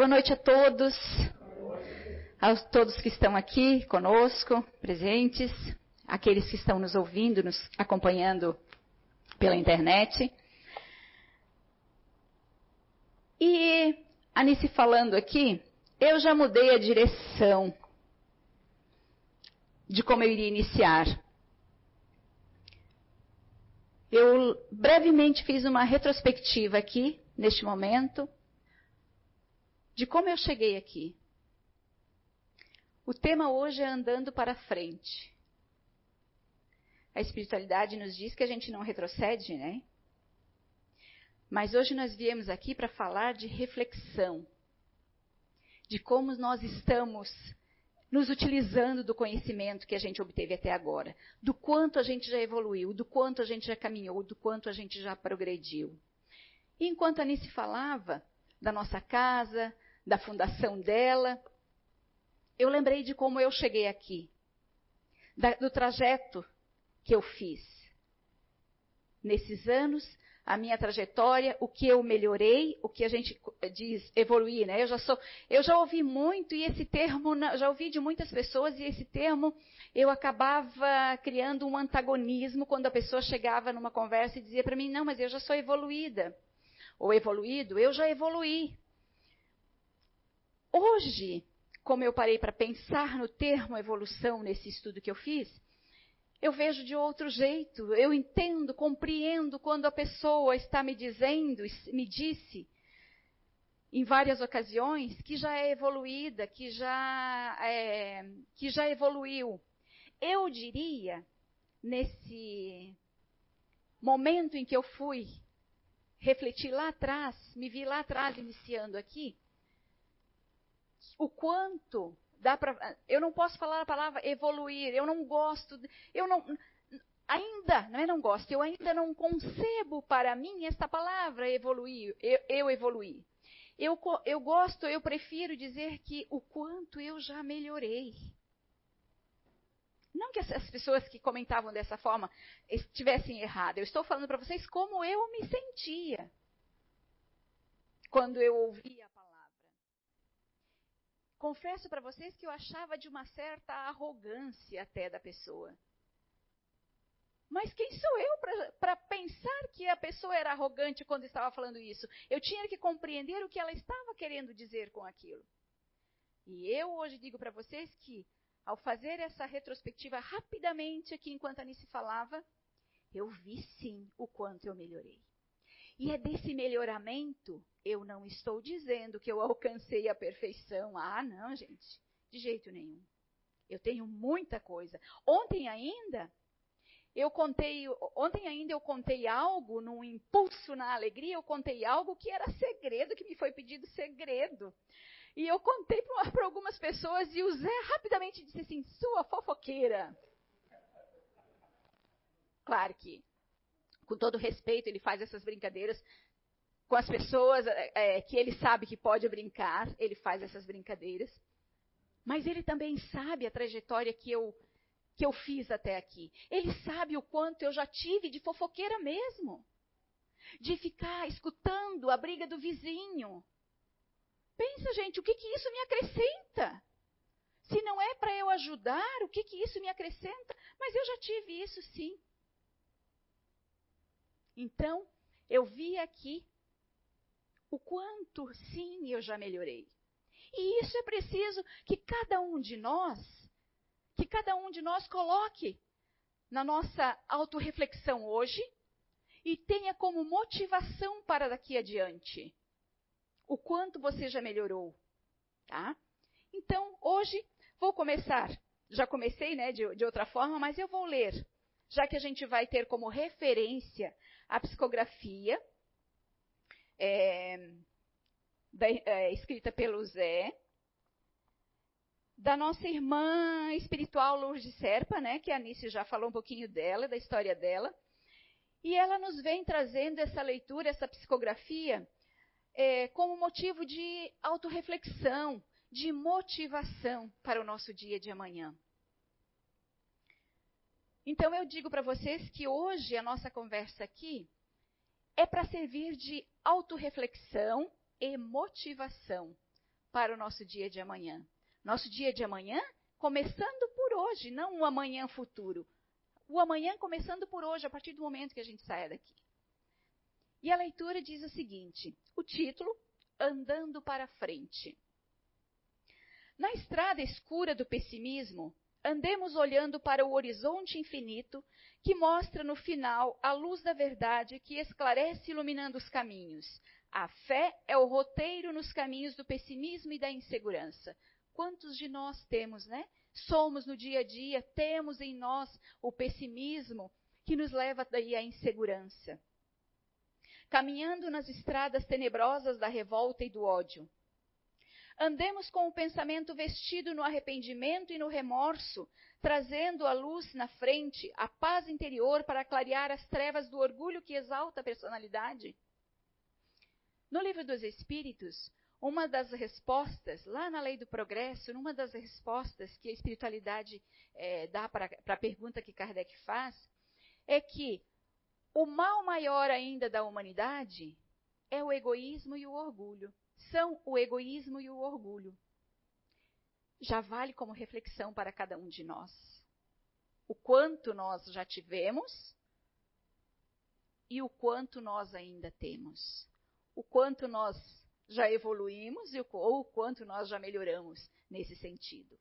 Boa noite a todos, a todos que estão aqui conosco, presentes, aqueles que estão nos ouvindo, nos acompanhando pela internet. E Anice falando aqui, eu já mudei a direção de como eu iria iniciar. Eu brevemente fiz uma retrospectiva aqui, neste momento, de como eu cheguei aqui. O tema hoje é andando para frente. A espiritualidade nos diz que a gente não retrocede, né? Mas hoje nós viemos aqui para falar de reflexão, de como nós estamos nos utilizando do conhecimento que a gente obteve até agora, do quanto a gente já evoluiu, do quanto a gente já caminhou, do quanto a gente já progrediu. E enquanto a Anice falava da nossa casa, da fundação dela, eu lembrei de como eu cheguei aqui, da, do trajeto que eu fiz. Nesses anos, a minha trajetória, o que eu melhorei, o que a gente diz evoluir, né? Eu já sou, eu já ouvi muito e esse termo, já ouvi de muitas pessoas e esse termo eu acabava criando um antagonismo quando a pessoa chegava numa conversa e dizia para mim, não, mas eu já sou evoluída ou evoluído, eu já evoluí. Hoje, como eu parei para pensar no termo evolução nesse estudo que eu fiz, eu vejo de outro jeito. Eu entendo, compreendo quando a pessoa está me dizendo, me disse em várias ocasiões que já é evoluída, que já é, que já evoluiu. Eu diria nesse momento em que eu fui refletir lá atrás, me vi lá atrás iniciando aqui, o quanto dá para. Eu não posso falar a palavra evoluir. Eu não gosto. Eu não. Ainda, não é não gosto, eu ainda não concebo para mim esta palavra evoluir, eu, eu evoluir. Eu, eu gosto, eu prefiro dizer que o quanto eu já melhorei. Não que as pessoas que comentavam dessa forma estivessem erradas. Eu estou falando para vocês como eu me sentia quando eu ouvia confesso para vocês que eu achava de uma certa arrogância até da pessoa. Mas quem sou eu para pensar que a pessoa era arrogante quando estava falando isso? Eu tinha que compreender o que ela estava querendo dizer com aquilo. E eu hoje digo para vocês que, ao fazer essa retrospectiva rapidamente aqui enquanto a Anice falava, eu vi sim o quanto eu melhorei. E é desse melhoramento, eu não estou dizendo que eu alcancei a perfeição. Ah, não, gente, de jeito nenhum. Eu tenho muita coisa. Ontem ainda, eu contei, ontem ainda eu contei algo num impulso na alegria, eu contei algo que era segredo, que me foi pedido segredo. E eu contei para algumas pessoas e o Zé rapidamente disse assim: sua fofoqueira. Claro que com todo respeito, ele faz essas brincadeiras com as pessoas é, é, que ele sabe que pode brincar, ele faz essas brincadeiras. Mas ele também sabe a trajetória que eu, que eu fiz até aqui. Ele sabe o quanto eu já tive de fofoqueira mesmo. De ficar escutando a briga do vizinho. Pensa, gente, o que, que isso me acrescenta? Se não é para eu ajudar, o que, que isso me acrescenta? Mas eu já tive isso sim. Então, eu vi aqui o quanto, sim, eu já melhorei. E isso é preciso que cada um de nós, que cada um de nós coloque na nossa autorreflexão hoje e tenha como motivação para daqui adiante o quanto você já melhorou, tá? Então, hoje vou começar, já comecei, né, de, de outra forma, mas eu vou ler, já que a gente vai ter como referência a psicografia, é, da, é, escrita pelo Zé, da nossa irmã espiritual Lourdes Serpa, né, que a Anice já falou um pouquinho dela, da história dela. E ela nos vem trazendo essa leitura, essa psicografia, é, como motivo de autorreflexão, de motivação para o nosso dia de amanhã. Então eu digo para vocês que hoje a nossa conversa aqui é para servir de autorreflexão e motivação para o nosso dia de amanhã. Nosso dia de amanhã começando por hoje, não o amanhã futuro. O amanhã começando por hoje, a partir do momento que a gente saia daqui. E a leitura diz o seguinte: o título, Andando para Frente. Na estrada escura do pessimismo, andemos olhando para o horizonte infinito que mostra no final a luz da verdade que esclarece iluminando os caminhos. A fé é o roteiro nos caminhos do pessimismo e da insegurança. Quantos de nós temos, né? Somos no dia a dia, temos em nós o pessimismo que nos leva daí à insegurança. Caminhando nas estradas tenebrosas da revolta e do ódio, Andemos com o pensamento vestido no arrependimento e no remorso, trazendo a luz na frente, a paz interior para clarear as trevas do orgulho que exalta a personalidade. No livro dos Espíritos, uma das respostas, lá na lei do progresso, numa das respostas que a espiritualidade é, dá para a pergunta que Kardec faz, é que o mal maior ainda da humanidade é o egoísmo e o orgulho são o egoísmo e o orgulho. Já vale como reflexão para cada um de nós. O quanto nós já tivemos e o quanto nós ainda temos. O quanto nós já evoluímos ou o quanto nós já melhoramos nesse sentido.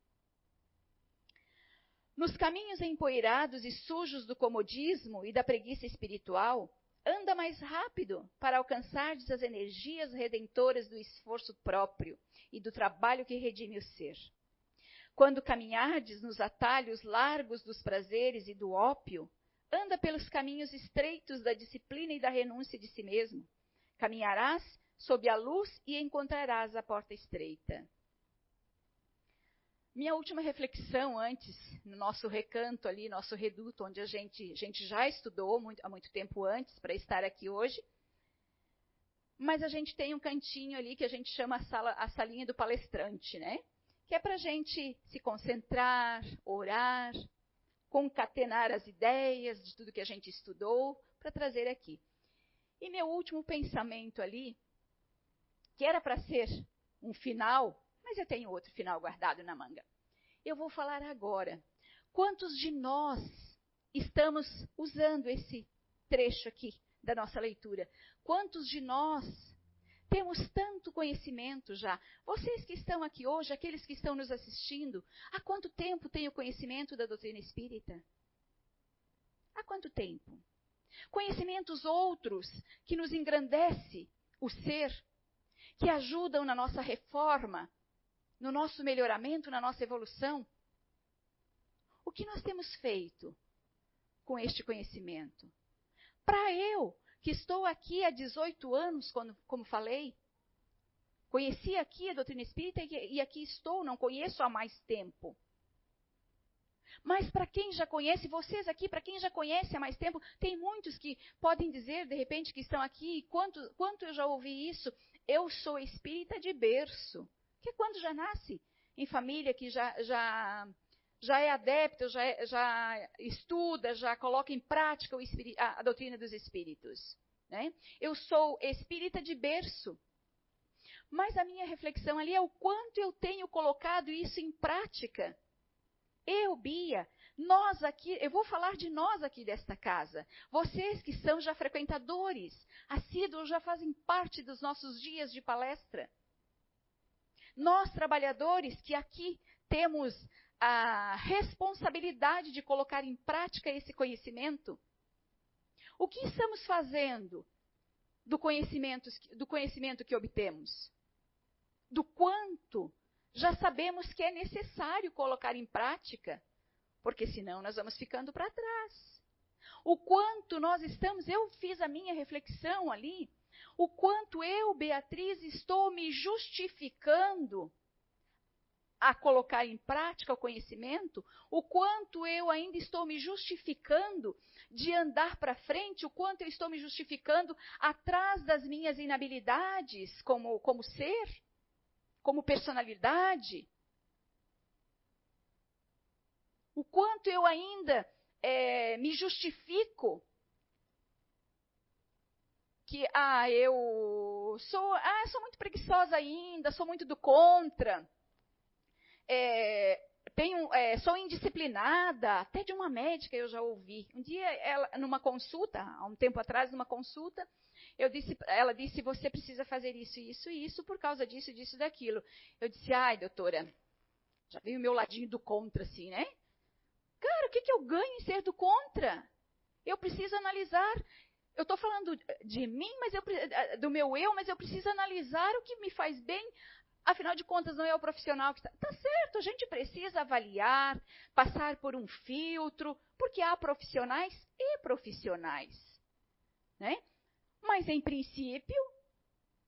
Nos caminhos empoeirados e sujos do comodismo e da preguiça espiritual, anda mais rápido para alcançar as energias redentoras do esforço próprio e do trabalho que redime o ser. Quando caminhardes nos atalhos largos dos prazeres e do ópio, anda pelos caminhos estreitos da disciplina e da renúncia de si mesmo. Caminharás sob a luz e encontrarás a porta estreita. Minha última reflexão antes, no nosso recanto ali, nosso reduto, onde a gente, a gente já estudou muito, há muito tempo antes para estar aqui hoje. Mas a gente tem um cantinho ali que a gente chama a, sala, a salinha do palestrante, né? Que é para a gente se concentrar, orar, concatenar as ideias de tudo que a gente estudou para trazer aqui. E meu último pensamento ali, que era para ser um final, mas eu tenho outro final guardado na manga. Eu vou falar agora. Quantos de nós estamos usando esse trecho aqui da nossa leitura? Quantos de nós temos tanto conhecimento já? Vocês que estão aqui hoje, aqueles que estão nos assistindo, há quanto tempo tem o conhecimento da doutrina espírita? Há quanto tempo? Conhecimentos outros que nos engrandece o ser, que ajudam na nossa reforma, no nosso melhoramento, na nossa evolução. O que nós temos feito com este conhecimento? Para eu, que estou aqui há 18 anos, quando, como falei, conheci aqui a doutrina espírita e, e aqui estou, não conheço há mais tempo. Mas para quem já conhece, vocês aqui, para quem já conhece há mais tempo, tem muitos que podem dizer, de repente, que estão aqui, quanto, quanto eu já ouvi isso, eu sou espírita de berço. Que é quando já nasce em família que já, já, já é adepto, já, é, já estuda, já coloca em prática a, a, doutrina dos espíritos. Né? Eu sou espírita de berço. Mas a minha reflexão ali é o quanto eu tenho colocado isso em prática. Eu, Bia, nós aqui, eu vou falar de nós aqui desta casa. Vocês que são já frequentadores, assíduos, já fazem parte dos nossos dias de palestra. Nós, trabalhadores, que aqui temos a responsabilidade de colocar em prática esse conhecimento, o que estamos fazendo do conhecimento, do conhecimento que obtemos? Do quanto já sabemos que é necessário colocar em prática, porque senão nós vamos ficando para trás. O quanto nós estamos, eu fiz a minha reflexão ali, o quanto eu, Beatriz, estou me justificando a colocar em prática o conhecimento, o quanto eu ainda estou me justificando de andar para frente, o quanto eu estou me justificando atrás das minhas inabilidades como, como ser, como personalidade. O quanto eu ainda é, me justifico que, ah, eu sou, ah, sou muito preguiçosa ainda, sou muito do contra. É, tenho, é, sou indisciplinada, até de uma médica eu já ouvi. Um dia, ela, numa consulta, há um tempo atrás, numa consulta, eu disse, ela disse: você precisa fazer isso, isso e isso por causa disso, disso e daquilo. Eu disse: ai, doutora, já veio o meu ladinho do contra, assim, né? Cara, o que, que eu ganho em ser do contra? Eu preciso analisar. Eu estou falando de mim, mas eu, do meu eu, mas eu preciso analisar o que me faz bem, Afinal de contas, não é o profissional que está. Tá certo, a gente precisa avaliar, passar por um filtro, porque há profissionais e profissionais. Né? Mas, em princípio,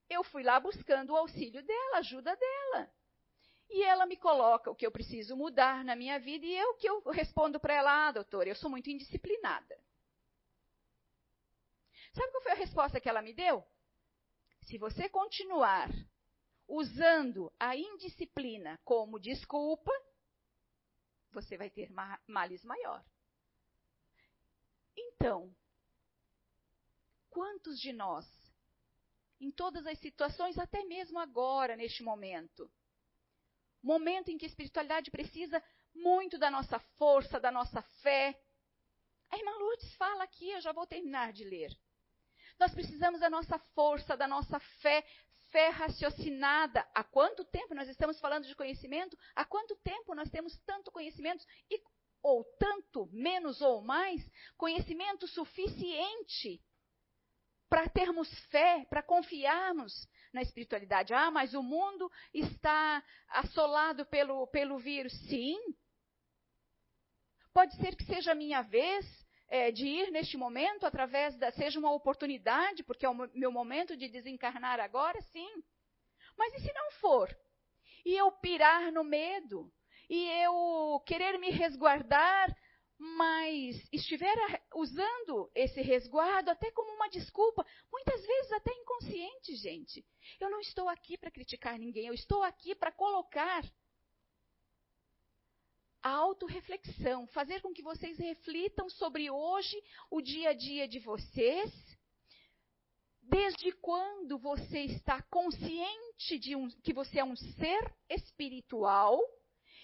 eu fui lá buscando o auxílio dela, a ajuda dela. E ela me coloca o que eu preciso mudar na minha vida e eu que eu respondo para ela, ah, doutora, eu sou muito indisciplinada. Sabe qual foi a resposta que ela me deu? Se você continuar usando a indisciplina como desculpa, você vai ter males maior. Então, quantos de nós, em todas as situações, até mesmo agora, neste momento, momento em que a espiritualidade precisa muito da nossa força, da nossa fé. A irmã Lourdes fala aqui, eu já vou terminar de ler. Nós precisamos da nossa força, da nossa fé, fé raciocinada. Há quanto tempo nós estamos falando de conhecimento? Há quanto tempo nós temos tanto conhecimento e ou tanto, menos ou mais, conhecimento suficiente para termos fé, para confiarmos na espiritualidade. Ah, mas o mundo está assolado pelo, pelo vírus. Sim. Pode ser que seja a minha vez, é, de ir neste momento, através da. seja uma oportunidade, porque é o meu momento de desencarnar agora, sim. Mas e se não for? E eu pirar no medo? E eu querer me resguardar, mas estiver usando esse resguardo até como uma desculpa, muitas vezes até inconsciente, gente. Eu não estou aqui para criticar ninguém, eu estou aqui para colocar autorreflexão, fazer com que vocês reflitam sobre hoje, o dia a dia de vocês. Desde quando você está consciente de um, que você é um ser espiritual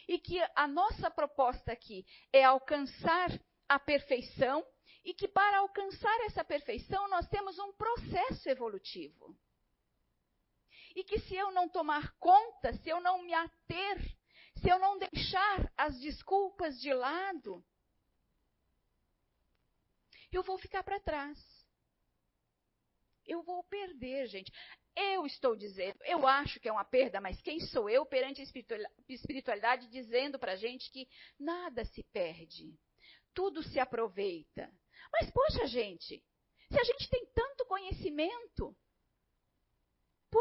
e que a nossa proposta aqui é alcançar a perfeição e que para alcançar essa perfeição nós temos um processo evolutivo. E que se eu não tomar conta, se eu não me ater se eu não deixar as desculpas de lado, eu vou ficar para trás. Eu vou perder, gente. Eu estou dizendo, eu acho que é uma perda, mas quem sou eu perante a espiritualidade dizendo para a gente que nada se perde, tudo se aproveita. Mas, poxa, gente, se a gente tem tanto conhecimento,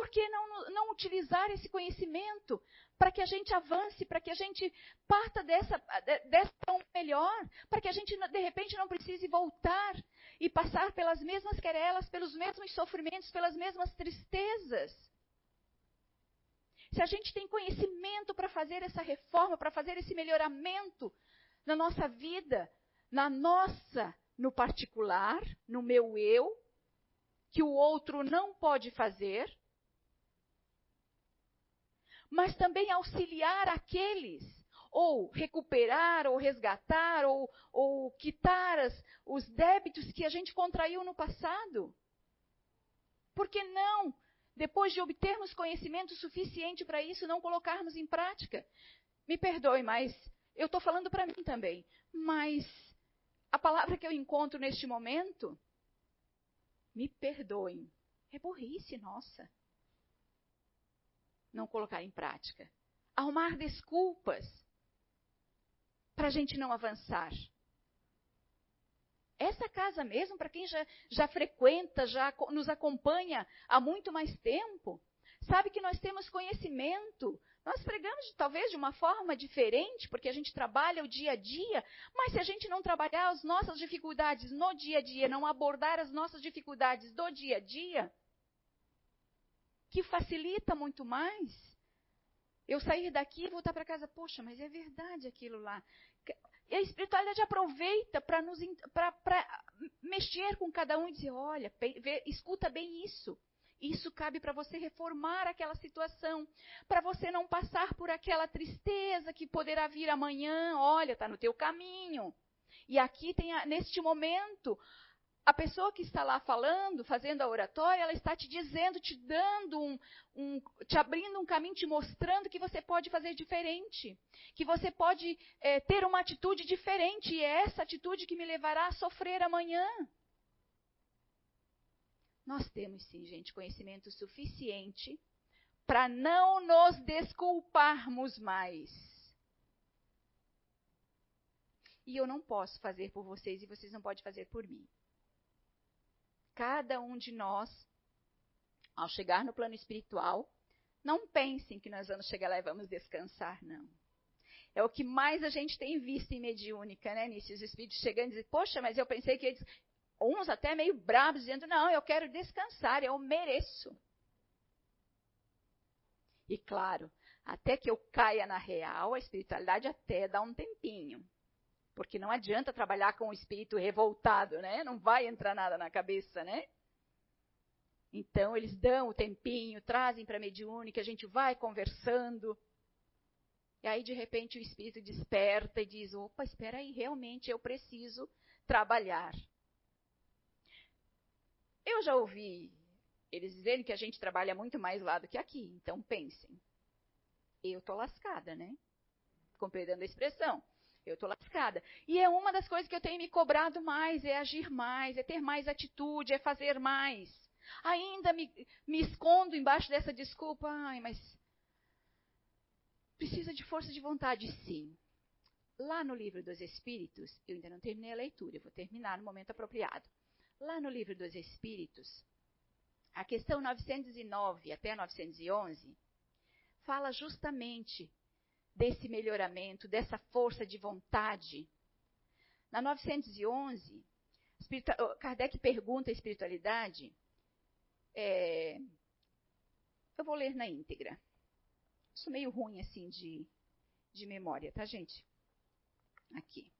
por que não, não utilizar esse conhecimento para que a gente avance, para que a gente parta dessa, dessa melhor, para que a gente, de repente, não precise voltar e passar pelas mesmas querelas, pelos mesmos sofrimentos, pelas mesmas tristezas? Se a gente tem conhecimento para fazer essa reforma, para fazer esse melhoramento na nossa vida, na nossa, no particular, no meu eu, que o outro não pode fazer, mas também auxiliar aqueles, ou recuperar, ou resgatar, ou, ou quitar as, os débitos que a gente contraiu no passado. Por que não, depois de obtermos conhecimento suficiente para isso, não colocarmos em prática? Me perdoe, mas eu estou falando para mim também. Mas a palavra que eu encontro neste momento, me perdoem, é burrice nossa não colocar em prática. Arrumar desculpas para a gente não avançar. Essa casa mesmo, para quem já, já frequenta, já nos acompanha há muito mais tempo, sabe que nós temos conhecimento. Nós pregamos talvez de uma forma diferente, porque a gente trabalha o dia a dia, mas se a gente não trabalhar as nossas dificuldades no dia a dia, não abordar as nossas dificuldades do dia a dia, que facilita muito mais. Eu sair daqui e voltar para casa, poxa, mas é verdade aquilo lá. E a espiritualidade aproveita para nos para mexer com cada um e dizer, olha, vê, escuta bem isso. Isso cabe para você reformar aquela situação, para você não passar por aquela tristeza que poderá vir amanhã. Olha, está no teu caminho. E aqui tem, neste momento, a pessoa que está lá falando, fazendo a oratória, ela está te dizendo, te dando um, um, te abrindo um caminho, te mostrando que você pode fazer diferente, que você pode é, ter uma atitude diferente, e é essa atitude que me levará a sofrer amanhã. Nós temos sim, gente, conhecimento suficiente para não nos desculparmos mais. E eu não posso fazer por vocês e vocês não podem fazer por mim cada um de nós, ao chegar no plano espiritual, não pensem que nós vamos chegar lá e vamos descansar, não. É o que mais a gente tem visto em mediúnica, né, Nisso? Os espíritos chegando e dizendo, poxa, mas eu pensei que eles. Uns até meio bravos, dizendo, não, eu quero descansar, eu mereço. E claro, até que eu caia na real, a espiritualidade até dá um tempinho. Porque não adianta trabalhar com o espírito revoltado, né? Não vai entrar nada na cabeça, né? Então, eles dão o tempinho, trazem para a mediúnica, a gente vai conversando. E aí, de repente, o espírito desperta e diz: opa, espera aí, realmente eu preciso trabalhar. Eu já ouvi eles dizerem que a gente trabalha muito mais lá do que aqui, então pensem. Eu tô lascada, né? Compreendendo a expressão eu estou lascada. E é uma das coisas que eu tenho me cobrado mais, é agir mais, é ter mais atitude, é fazer mais. Ainda me, me escondo embaixo dessa desculpa, ai, mas precisa de força de vontade, sim. Lá no livro dos Espíritos, eu ainda não terminei a leitura, eu vou terminar no momento apropriado. Lá no livro dos Espíritos, a questão 909 até 911 fala justamente desse melhoramento, dessa força de vontade. Na 911, Kardec pergunta a espiritualidade. É, eu vou ler na íntegra. Sou meio ruim assim de, de memória, tá, gente? Aqui.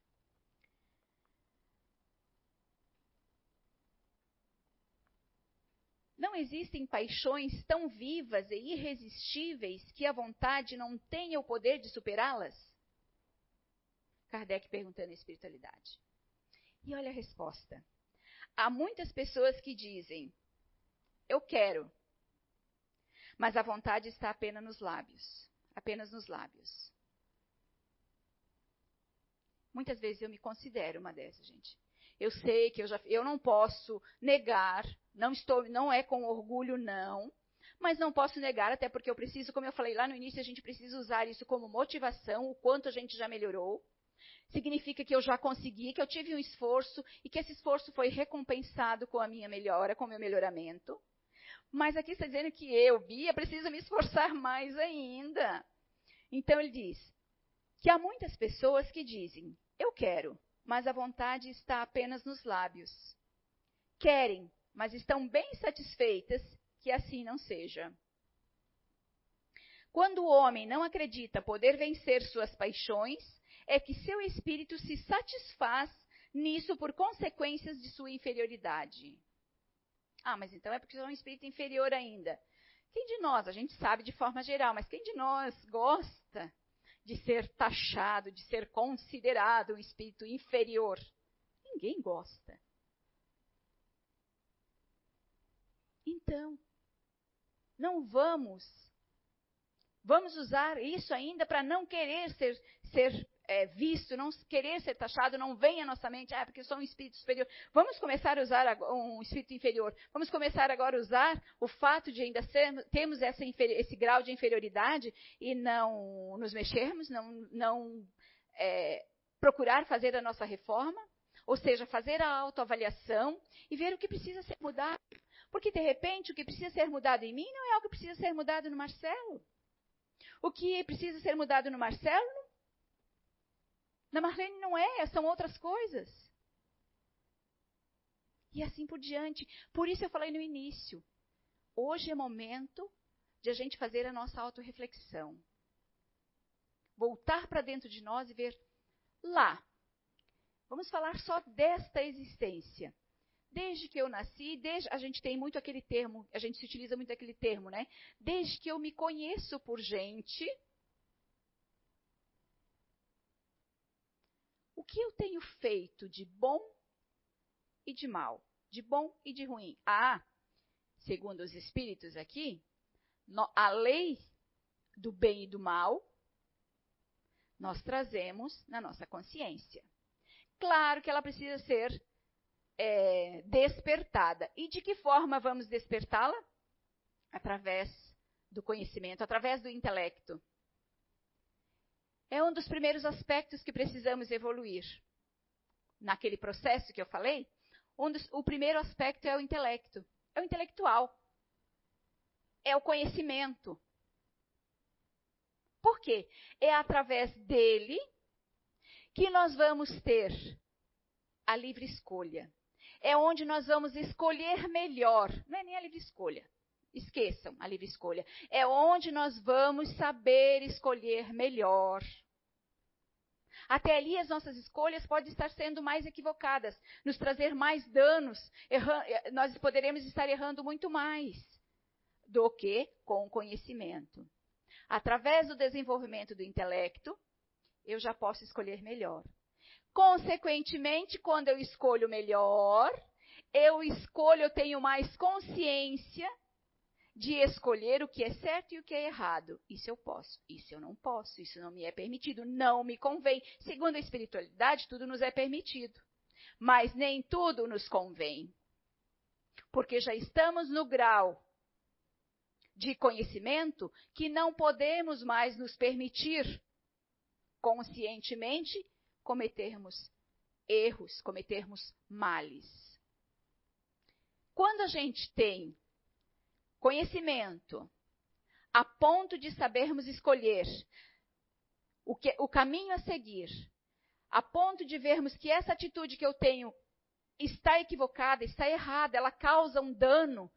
Não existem paixões tão vivas e irresistíveis que a vontade não tenha o poder de superá-las? Kardec perguntando a espiritualidade. E olha a resposta. Há muitas pessoas que dizem: Eu quero, mas a vontade está apenas nos lábios apenas nos lábios. Muitas vezes eu me considero uma dessas, gente. Eu sei que eu já eu não posso negar, não estou, não é com orgulho não, mas não posso negar até porque eu preciso, como eu falei lá no início, a gente precisa usar isso como motivação, o quanto a gente já melhorou. Significa que eu já consegui, que eu tive um esforço e que esse esforço foi recompensado com a minha melhora, com o meu melhoramento. Mas aqui está dizendo que eu, Bia, preciso me esforçar mais ainda. Então ele diz que há muitas pessoas que dizem: eu quero, mas a vontade está apenas nos lábios. Querem, mas estão bem satisfeitas que assim não seja. Quando o homem não acredita poder vencer suas paixões, é que seu espírito se satisfaz nisso por consequências de sua inferioridade. Ah, mas então é porque é um espírito inferior ainda. Quem de nós, a gente sabe de forma geral, mas quem de nós gosta de ser taxado, de ser considerado um espírito inferior. Ninguém gosta. Então, não vamos. Vamos usar isso ainda para não querer ser, ser é, visto, não querer ser taxado, não vem à nossa mente, ah, porque eu sou um espírito superior. Vamos começar a usar um espírito inferior. Vamos começar agora a usar o fato de ainda ser, termos essa, esse grau de inferioridade e não nos mexermos, não, não é, procurar fazer a nossa reforma, ou seja, fazer a autoavaliação e ver o que precisa ser mudado. Porque, de repente, o que precisa ser mudado em mim não é o que precisa ser mudado no Marcelo. O que precisa ser mudado no Marcelo na Marlene não é, são outras coisas. E assim por diante. Por isso eu falei no início. Hoje é momento de a gente fazer a nossa autorreflexão. Voltar para dentro de nós e ver lá. Vamos falar só desta existência. desde que eu nasci, desde, a gente tem muito aquele termo, a gente se utiliza muito aquele termo, né? Desde que eu me conheço por gente, que eu tenho feito de bom e de mal, de bom e de ruim? Ah, segundo os espíritos aqui, a lei do bem e do mal nós trazemos na nossa consciência. Claro que ela precisa ser é, despertada. E de que forma vamos despertá-la? Através do conhecimento, através do intelecto. É um dos primeiros aspectos que precisamos evoluir. Naquele processo que eu falei, um dos, o primeiro aspecto é o intelecto. É o intelectual. É o conhecimento. Por quê? É através dele que nós vamos ter a livre escolha. É onde nós vamos escolher melhor. Não é nem a livre escolha. Esqueçam a livre escolha. É onde nós vamos saber escolher melhor. Até ali as nossas escolhas podem estar sendo mais equivocadas, nos trazer mais danos. nós poderemos estar errando muito mais do que com o conhecimento. Através do desenvolvimento do intelecto, eu já posso escolher melhor. Consequentemente, quando eu escolho melhor, eu escolho, eu tenho mais consciência de escolher o que é certo e o que é errado. Isso eu posso, isso eu não posso, isso não me é permitido, não me convém. Segundo a espiritualidade, tudo nos é permitido, mas nem tudo nos convém. Porque já estamos no grau de conhecimento que não podemos mais nos permitir conscientemente cometermos erros, cometermos males. Quando a gente tem conhecimento a ponto de sabermos escolher o, que, o caminho a seguir, a ponto de vermos que essa atitude que eu tenho está equivocada, está errada, ela causa um dano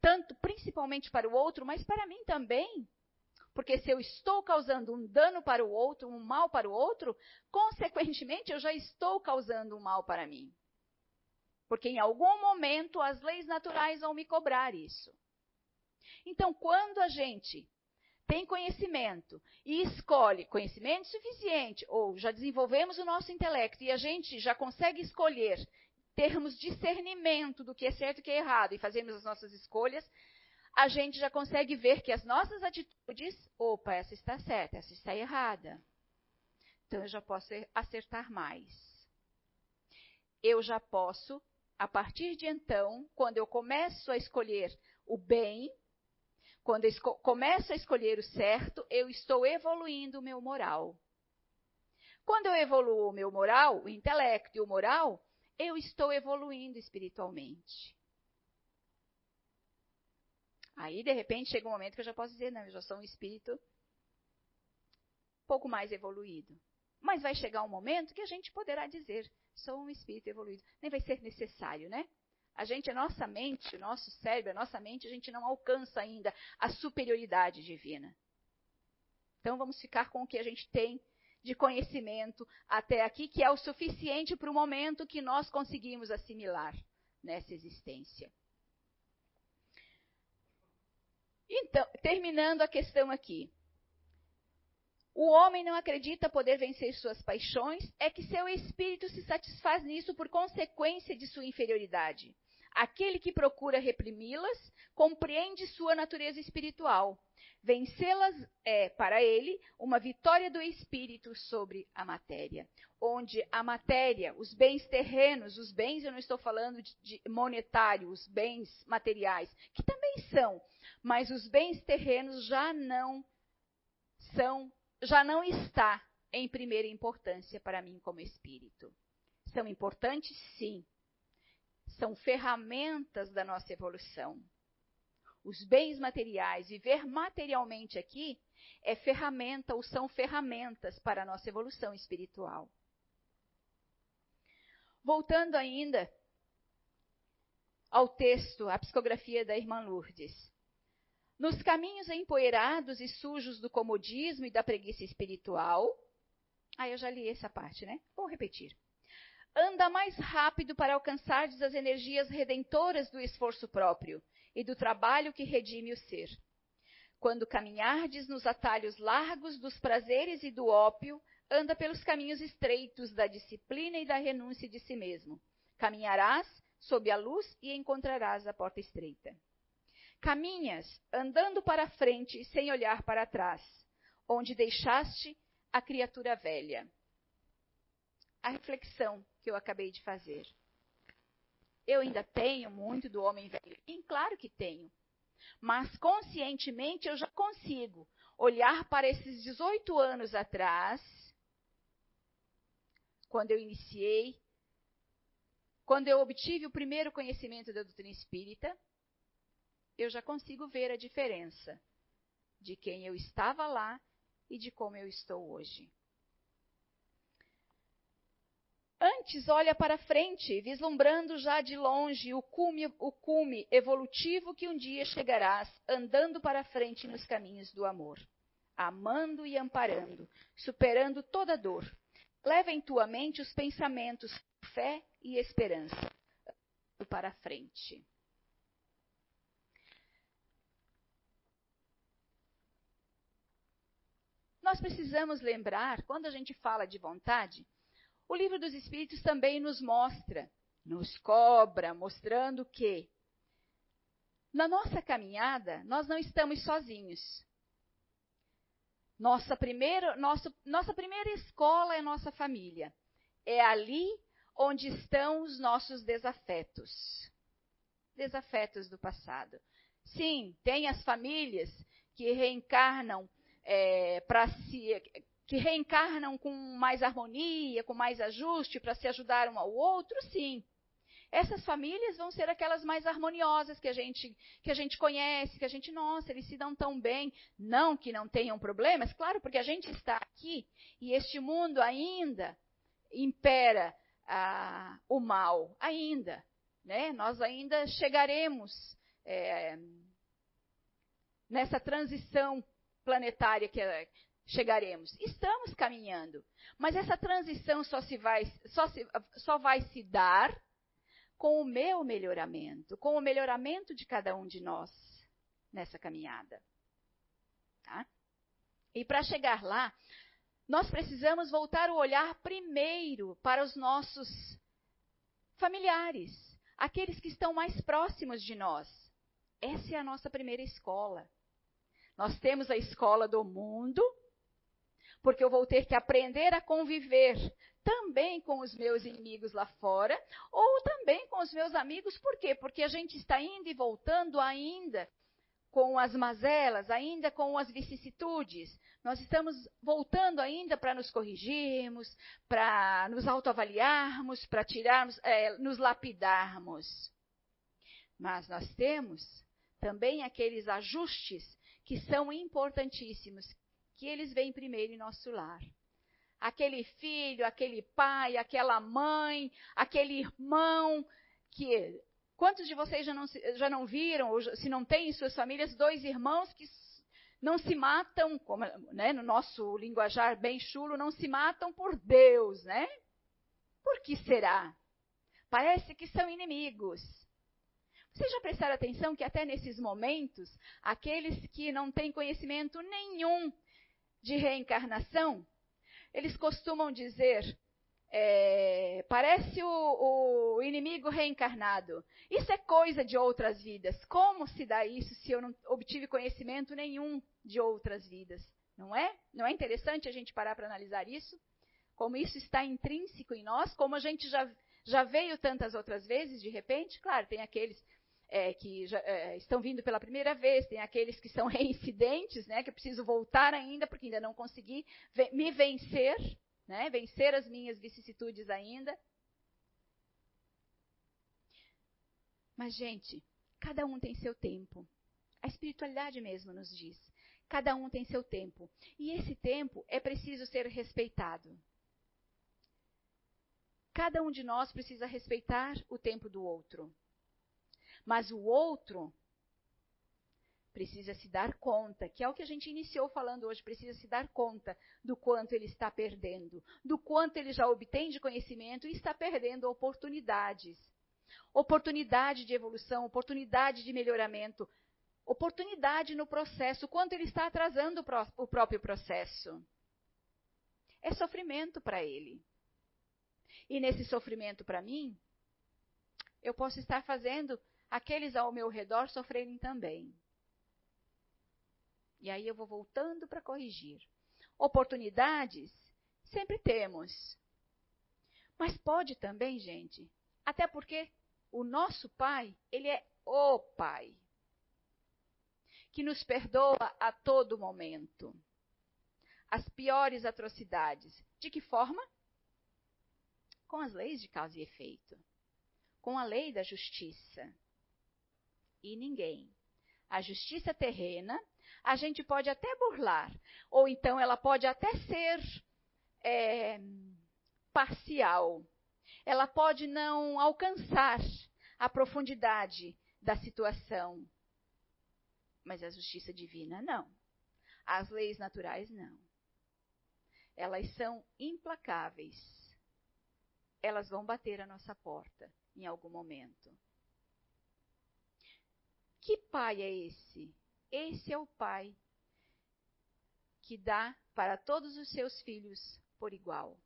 tanto principalmente para o outro, mas para mim também. Porque se eu estou causando um dano para o outro, um mal para o outro, consequentemente eu já estou causando um mal para mim. Porque em algum momento as leis naturais vão me cobrar isso. Então, quando a gente tem conhecimento e escolhe conhecimento suficiente, ou já desenvolvemos o nosso intelecto e a gente já consegue escolher termos discernimento do que é certo e o que é errado e fazemos as nossas escolhas, a gente já consegue ver que as nossas atitudes, opa, essa está certa, essa está errada. Então eu já posso acertar mais. Eu já posso, a partir de então, quando eu começo a escolher o bem, quando eu começo a escolher o certo, eu estou evoluindo o meu moral. Quando eu evoluo o meu moral, o intelecto e o moral, eu estou evoluindo espiritualmente. Aí, de repente, chega um momento que eu já posso dizer, não, eu já sou um espírito um pouco mais evoluído. Mas vai chegar um momento que a gente poderá dizer, sou um espírito evoluído. Nem vai ser necessário, né? A gente, a nossa mente, o nosso cérebro, a nossa mente, a gente não alcança ainda a superioridade divina. Então vamos ficar com o que a gente tem de conhecimento até aqui, que é o suficiente para o momento que nós conseguimos assimilar nessa existência. Então, terminando a questão aqui. O homem não acredita poder vencer suas paixões, é que seu espírito se satisfaz nisso por consequência de sua inferioridade. Aquele que procura reprimi-las compreende sua natureza espiritual. Vencê-las é, para ele, uma vitória do espírito sobre a matéria. Onde a matéria, os bens terrenos, os bens, eu não estou falando de, de os bens materiais, que também são, mas os bens terrenos já não são, já não está em primeira importância para mim como espírito. São importantes, sim, são ferramentas da nossa evolução. Os bens materiais, viver materialmente aqui, é ferramenta ou são ferramentas para a nossa evolução espiritual. Voltando ainda ao texto, à psicografia da irmã Lourdes. Nos caminhos empoeirados e sujos do comodismo e da preguiça espiritual. Ah, eu já li essa parte, né? Vou repetir. Anda mais rápido para alcançar as energias redentoras do esforço próprio e do trabalho que redime o ser. Quando caminhardes nos atalhos largos dos prazeres e do ópio, anda pelos caminhos estreitos da disciplina e da renúncia de si mesmo. Caminharás sob a luz e encontrarás a porta estreita. Caminhas andando para frente sem olhar para trás, onde deixaste a criatura velha. A reflexão que eu acabei de fazer. Eu ainda tenho muito do homem velho? E claro que tenho. Mas conscientemente eu já consigo olhar para esses 18 anos atrás, quando eu iniciei, quando eu obtive o primeiro conhecimento da doutrina espírita, eu já consigo ver a diferença de quem eu estava lá e de como eu estou hoje. Antes, olha para frente, vislumbrando já de longe o cume, o cume evolutivo que um dia chegarás, andando para frente nos caminhos do amor, amando e amparando, superando toda dor. Leva em tua mente os pensamentos, fé e esperança para frente. Nós precisamos lembrar, quando a gente fala de vontade, o livro dos Espíritos também nos mostra, nos cobra, mostrando que na nossa caminhada nós não estamos sozinhos. Nossa primeira, nossa, nossa primeira escola é nossa família. É ali onde estão os nossos desafetos. Desafetos do passado. Sim, tem as famílias que reencarnam é, para se que reencarnam com mais harmonia, com mais ajuste para se ajudar um ao outro, sim. Essas famílias vão ser aquelas mais harmoniosas que a gente que a gente conhece, que a gente, nossa, eles se dão tão bem, não que não tenham problemas, claro, porque a gente está aqui e este mundo ainda impera ah, o mal, ainda, né? Nós ainda chegaremos é, nessa transição planetária que, chegaremos. Estamos caminhando. Mas essa transição só, se vai, só, se, só vai se dar com o meu melhoramento, com o melhoramento de cada um de nós nessa caminhada. Tá? E para chegar lá, nós precisamos voltar o olhar primeiro para os nossos familiares, aqueles que estão mais próximos de nós. Essa é a nossa primeira escola. Nós temos a escola do mundo, porque eu vou ter que aprender a conviver também com os meus inimigos lá fora, ou também com os meus amigos, por quê? Porque a gente está indo e voltando ainda com as mazelas, ainda com as vicissitudes. Nós estamos voltando ainda para nos corrigirmos, para nos autoavaliarmos, para tirarmos, é, nos lapidarmos. Mas nós temos também aqueles ajustes que são importantíssimos, que eles vêm primeiro em nosso lar. Aquele filho, aquele pai, aquela mãe, aquele irmão que. Quantos de vocês já não, já não viram, ou se não têm em suas famílias, dois irmãos que não se matam, como, né, no nosso linguajar bem chulo, não se matam por Deus, né? Por que será? Parece que são inimigos. Vocês já prestaram atenção que até nesses momentos, aqueles que não têm conhecimento nenhum de reencarnação, eles costumam dizer, é, parece o, o, inimigo reencarnado. Isso é coisa de outras vidas. Como se dá isso se eu não obtive conhecimento nenhum de outras vidas? Não é? Não é interessante a gente parar para analisar isso? Como isso está intrínseco em nós, como a gente já, já veio tantas outras vezes, de repente, claro, tem aqueles é, que já, é, estão vindo pela primeira vez, tem aqueles que são reincidentes, né, que eu preciso voltar ainda, porque ainda não consegui me vencer, né, vencer as minhas vicissitudes ainda. Mas, gente, cada um tem seu tempo. A espiritualidade mesmo nos diz. Cada um tem seu tempo. E esse tempo é preciso ser respeitado. Cada um de nós precisa respeitar o tempo do outro. Mas o outro precisa se dar conta, que é o que a gente iniciou falando hoje, precisa se dar conta do quanto ele está perdendo, do quanto ele já obtém de conhecimento e está perdendo oportunidades. Oportunidade de evolução, oportunidade de melhoramento, oportunidade no processo, quanto ele está atrasando o próprio processo. É sofrimento para ele. E nesse sofrimento para mim, eu posso estar fazendo aqueles ao meu redor sofrerem também. E aí eu vou voltando para corrigir. Oportunidades sempre temos. Mas pode também, gente, até porque o nosso Pai, ele é o Pai, que nos perdoa a todo momento. As piores atrocidades. De que forma? Com as leis de causa e efeito. Com a lei da justiça. E ninguém. A justiça terrena a gente pode até burlar, ou então ela pode até ser é, parcial. Ela pode não alcançar a profundidade da situação. Mas a justiça divina, não. As leis naturais, não. Elas são implacáveis. Elas vão bater a nossa porta em algum momento. Que pai é esse esse é o Pai que dá para todos os seus filhos por igual.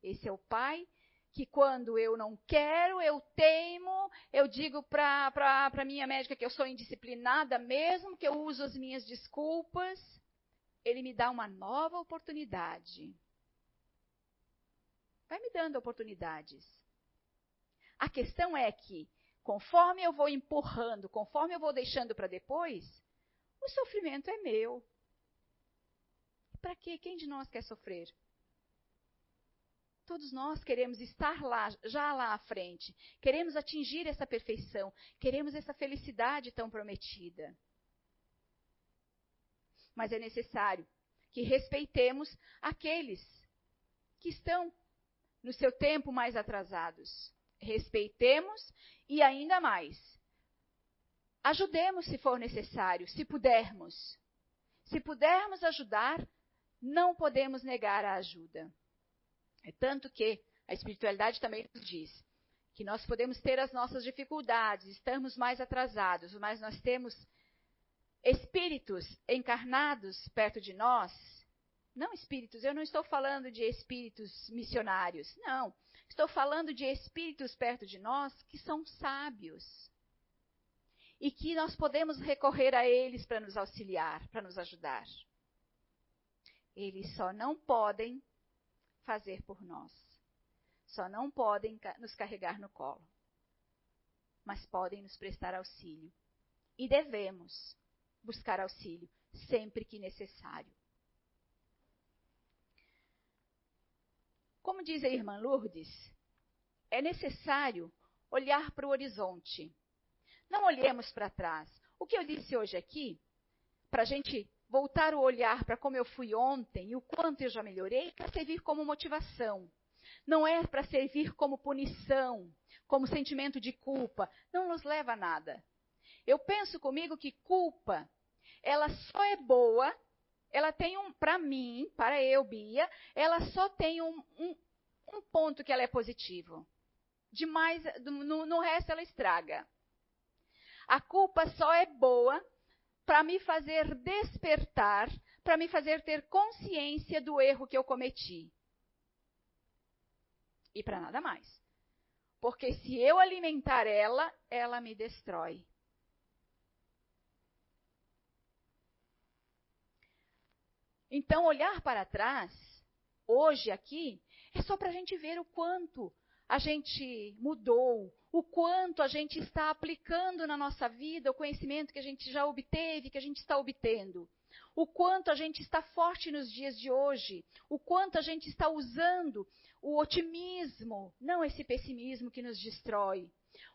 Esse é o Pai que quando eu não quero, eu teimo, eu digo para a minha médica que eu sou indisciplinada mesmo, que eu uso as minhas desculpas, ele me dá uma nova oportunidade. Vai me dando oportunidades. A questão é que Conforme eu vou empurrando, conforme eu vou deixando para depois, o sofrimento é meu. Para quê? Quem de nós quer sofrer? Todos nós queremos estar lá, já lá à frente. Queremos atingir essa perfeição. Queremos essa felicidade tão prometida. Mas é necessário que respeitemos aqueles que estão no seu tempo mais atrasados respeitemos e ainda mais. Ajudemos se for necessário, se pudermos. Se pudermos ajudar, não podemos negar a ajuda. É tanto que a espiritualidade também nos diz que nós podemos ter as nossas dificuldades, estamos mais atrasados, mas nós temos espíritos encarnados perto de nós. Não espíritos, eu não estou falando de espíritos missionários, não. Estou falando de espíritos perto de nós que são sábios. E que nós podemos recorrer a eles para nos auxiliar, para nos ajudar. Eles só não podem fazer por nós. Só não podem nos carregar no colo. Mas podem nos prestar auxílio. E devemos buscar auxílio sempre que necessário. Como diz a irmã Lourdes, é necessário olhar para o horizonte. Não olhemos para trás. O que eu disse hoje aqui, para a gente voltar o olhar para como eu fui ontem e o quanto eu já melhorei, para servir como motivação. Não é para servir como punição, como sentimento de culpa. Não nos leva a nada. Eu penso comigo que culpa, ela só é boa ela tem um, para mim, para eu, Bia, ela só tem um, um, um ponto que ela é positivo. Demais, no, no resto ela estraga. A culpa só é boa para me fazer despertar, para me fazer ter consciência do erro que eu cometi. E para nada mais. Porque se eu alimentar ela, ela me destrói. Então, olhar para trás, hoje aqui, é só para a gente ver o quanto a gente mudou, o quanto a gente está aplicando na nossa vida o conhecimento que a gente já obteve, que a gente está obtendo. O quanto a gente está forte nos dias de hoje, o quanto a gente está usando o otimismo, não esse pessimismo que nos destrói.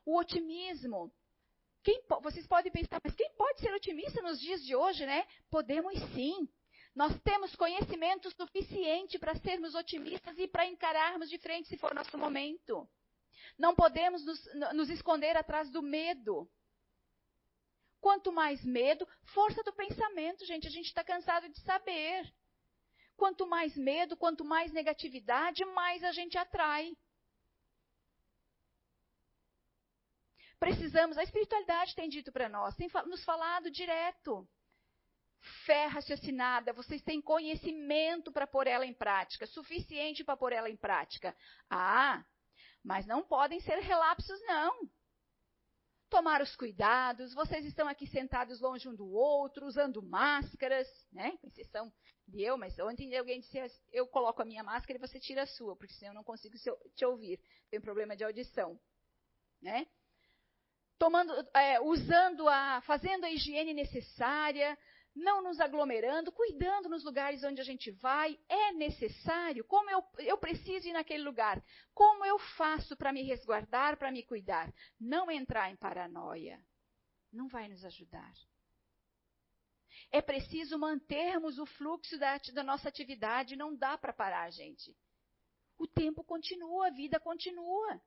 O otimismo. Quem, vocês podem pensar, mas quem pode ser otimista nos dias de hoje, né? Podemos sim. Nós temos conhecimento suficiente para sermos otimistas e para encararmos de frente se for nosso momento. Não podemos nos, nos esconder atrás do medo. Quanto mais medo, força do pensamento, gente, a gente está cansado de saber. Quanto mais medo, quanto mais negatividade, mais a gente atrai. Precisamos, a espiritualidade tem dito para nós, tem nos falado direto. Fé raciocinada, vocês têm conhecimento para pôr ela em prática, suficiente para pôr ela em prática. Ah, mas não podem ser relapsos, não tomar os cuidados, vocês estão aqui sentados longe um do outro, usando máscaras, né? Com exceção de eu, mas ontem alguém disse, eu coloco a minha máscara e você tira a sua, porque senão eu não consigo te ouvir, tem problema de audição, né? Tomando, é, usando a, fazendo a higiene necessária, não nos aglomerando, cuidando nos lugares onde a gente vai, é necessário. Como eu, eu preciso ir naquele lugar? Como eu faço para me resguardar, para me cuidar? Não entrar em paranoia. Não vai nos ajudar. É preciso mantermos o fluxo da, da nossa atividade, não dá para parar, gente. O tempo continua, a vida continua.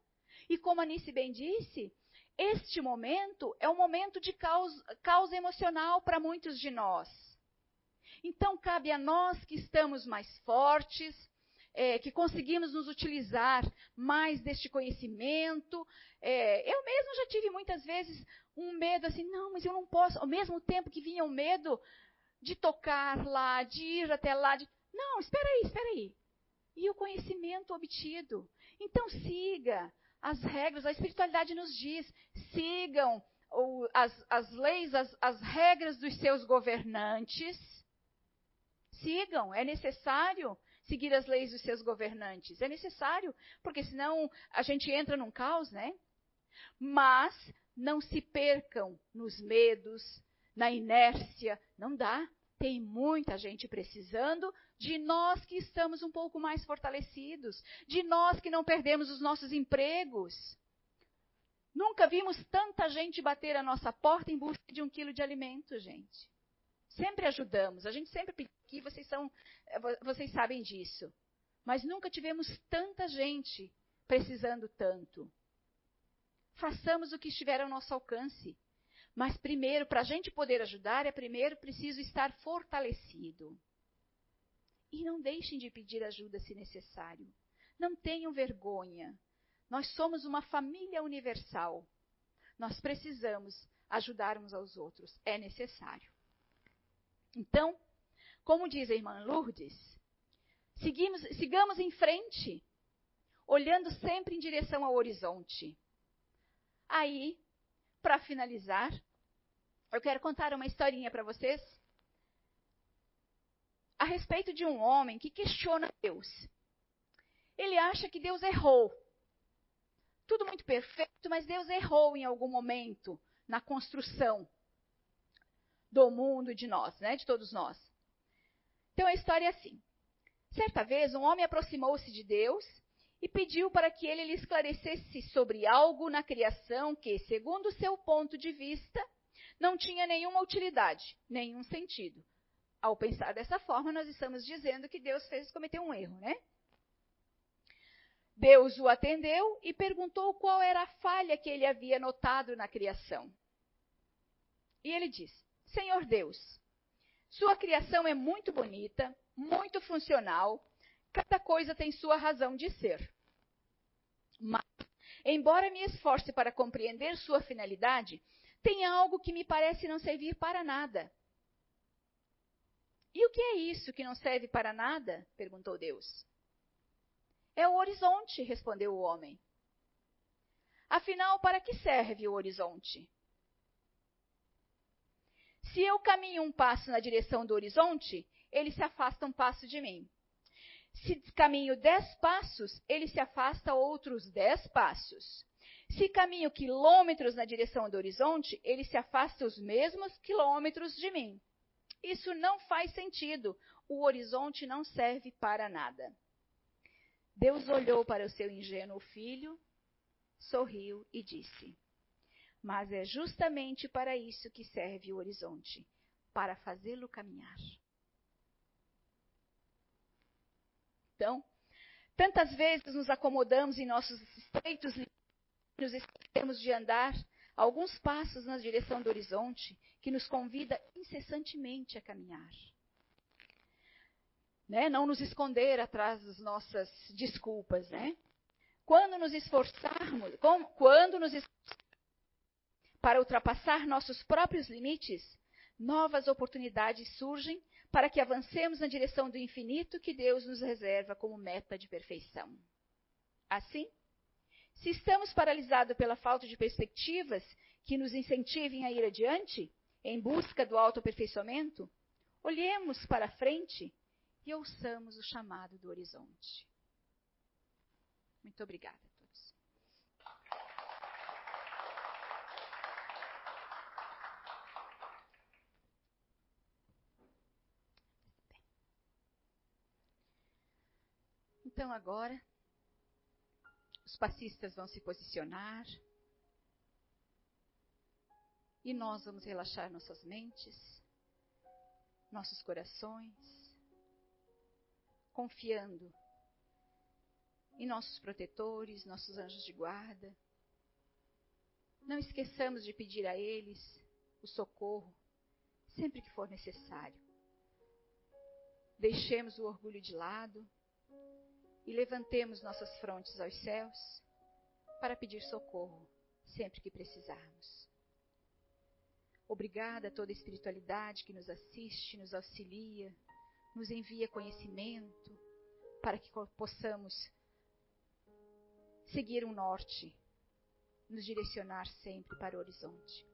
E como a Nice bem disse, este momento é um momento de causa, emocional para muitos de nós. Então, cabe a nós que estamos mais fortes, é, que conseguimos nos utilizar mais deste conhecimento. É, eu mesmo já tive muitas vezes um medo assim, não, mas eu não posso, ao mesmo tempo que vinha o medo de tocar lá, de ir até lá, de, não, espera aí, espera aí. E o conhecimento obtido. Então siga, as regras, a espiritualidade nos diz: sigam as, as leis, as, as regras dos seus governantes. Sigam, é necessário seguir as leis dos seus governantes. É necessário, porque senão a gente entra num caos, né? Mas não se percam nos medos, na inércia. Não dá. Tem muita gente precisando de nós que estamos um pouco mais fortalecidos, de nós que não perdemos os nossos empregos. Nunca vimos tanta gente bater a nossa porta em busca de um quilo de alimento, gente. Sempre ajudamos, a gente sempre pediu vocês, são, vocês sabem disso. Mas nunca tivemos tanta gente precisando tanto. Façamos o que estiver ao nosso alcance. Mas primeiro, para a gente poder ajudar, é primeiro preciso estar fortalecido. E não deixem de pedir ajuda se necessário. Não tenham vergonha. Nós somos uma família universal. Nós precisamos ajudar uns aos outros. É necessário. Então, como diz a irmã Lourdes, seguimos, sigamos em frente, olhando sempre em direção ao horizonte. Aí, para finalizar, eu quero contar uma historinha para vocês a respeito de um homem que questiona Deus. Ele acha que Deus errou. Tudo muito perfeito, mas Deus errou em algum momento na construção do mundo de nós, né, de todos nós. Então a história é assim. Certa vez, um homem aproximou-se de Deus e pediu para que ele lhe esclarecesse sobre algo na criação que, segundo seu ponto de vista, não tinha nenhuma utilidade, nenhum sentido. Ao pensar dessa forma, nós estamos dizendo que Deus fez cometer um erro, né? Deus o atendeu e perguntou qual era a falha que ele havia notado na criação. E ele disse: Senhor Deus, sua criação é muito bonita, muito funcional, cada coisa tem sua razão de ser. Mas, embora me esforce para compreender sua finalidade, tem algo que me parece não servir para nada. E o que é isso que não serve para nada? perguntou Deus. É o horizonte, respondeu o homem. Afinal, para que serve o horizonte? Se eu caminho um passo na direção do horizonte, ele se afasta um passo de mim. Se caminho dez passos, ele se afasta outros dez passos. Se caminho quilômetros na direção do horizonte, ele se afasta os mesmos quilômetros de mim. Isso não faz sentido. O horizonte não serve para nada. Deus olhou para o seu ingênuo filho, sorriu e disse: Mas é justamente para isso que serve o horizonte para fazê-lo caminhar. Então, tantas vezes nos acomodamos em nossos estreitos nos esquecemos de andar alguns passos na direção do horizonte que nos convida incessantemente a caminhar. Né? Não nos esconder atrás das nossas desculpas, né? Quando nos esforçarmos, quando nos para ultrapassar nossos próprios limites, novas oportunidades surgem para que avancemos na direção do infinito que Deus nos reserva como meta de perfeição. Assim, se estamos paralisados pela falta de perspectivas que nos incentivem a ir adiante, em busca do autoaperfeiçoamento, olhemos para frente e ouçamos o chamado do horizonte. Muito obrigada. Então agora, os passistas vão se posicionar e nós vamos relaxar nossas mentes, nossos corações, confiando em nossos protetores, nossos anjos de guarda. Não esqueçamos de pedir a eles o socorro sempre que for necessário. Deixemos o orgulho de lado e levantemos nossas frontes aos céus para pedir socorro sempre que precisarmos. Obrigada a toda a espiritualidade que nos assiste, nos auxilia, nos envia conhecimento para que possamos seguir um norte, nos direcionar sempre para o horizonte.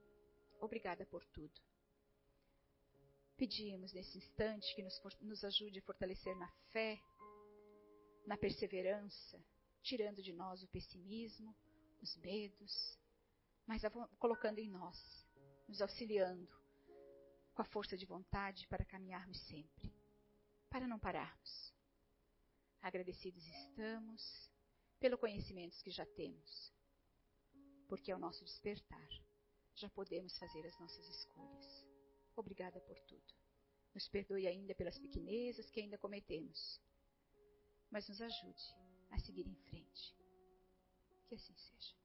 Obrigada por tudo. Pedimos nesse instante que nos, nos ajude a fortalecer na fé, na perseverança, tirando de nós o pessimismo, os medos, mas colocando em nós, nos auxiliando com a força de vontade para caminharmos sempre, para não pararmos. Agradecidos estamos pelo conhecimento que já temos, porque ao nosso despertar já podemos fazer as nossas escolhas. Obrigada por tudo. Nos perdoe ainda pelas pequenezas que ainda cometemos mas nos ajude a seguir em frente. Que assim seja.